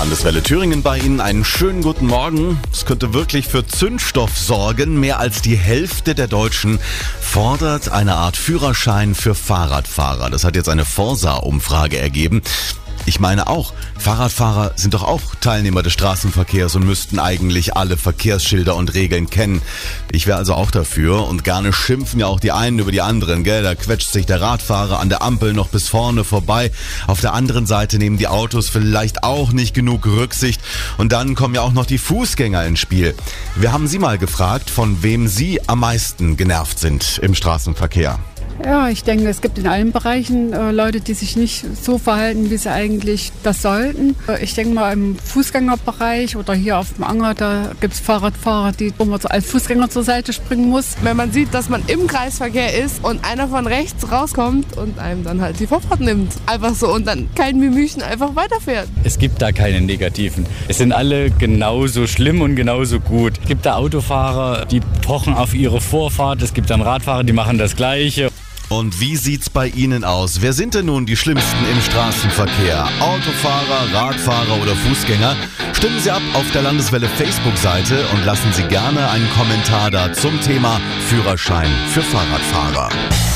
Landeswelle Thüringen bei Ihnen. Einen schönen guten Morgen. Es könnte wirklich für Zündstoff sorgen. Mehr als die Hälfte der Deutschen fordert eine Art Führerschein für Fahrradfahrer. Das hat jetzt eine Forsa-Umfrage ergeben. Ich meine auch, Fahrradfahrer sind doch auch Teilnehmer des Straßenverkehrs und müssten eigentlich alle Verkehrsschilder und Regeln kennen. Ich wäre also auch dafür und gerne schimpfen ja auch die einen über die anderen, gell? Da quetscht sich der Radfahrer an der Ampel noch bis vorne vorbei. Auf der anderen Seite nehmen die Autos vielleicht auch nicht genug Rücksicht und dann kommen ja auch noch die Fußgänger ins Spiel. Wir haben Sie mal gefragt, von wem Sie am meisten genervt sind im Straßenverkehr. Ja, ich denke, es gibt in allen Bereichen äh, Leute, die sich nicht so verhalten, wie sie eigentlich das sollten. Äh, ich denke mal im Fußgängerbereich oder hier auf dem Anger, da gibt es Fahrradfahrer, die, wo man so als Fußgänger zur Seite springen muss. Wenn man sieht, dass man im Kreisverkehr ist und einer von rechts rauskommt und einem dann halt die Vorfahrt nimmt. Einfach so und dann kein Mimüchen einfach weiterfährt. Es gibt da keine negativen. Es sind alle genauso schlimm und genauso gut. Es gibt da Autofahrer, die pochen auf ihre Vorfahrt. Es gibt dann Radfahrer, die machen das Gleiche. Und wie sieht's bei Ihnen aus? Wer sind denn nun die Schlimmsten im Straßenverkehr? Autofahrer, Radfahrer oder Fußgänger? Stimmen Sie ab auf der Landeswelle Facebook-Seite und lassen Sie gerne einen Kommentar da zum Thema Führerschein für Fahrradfahrer.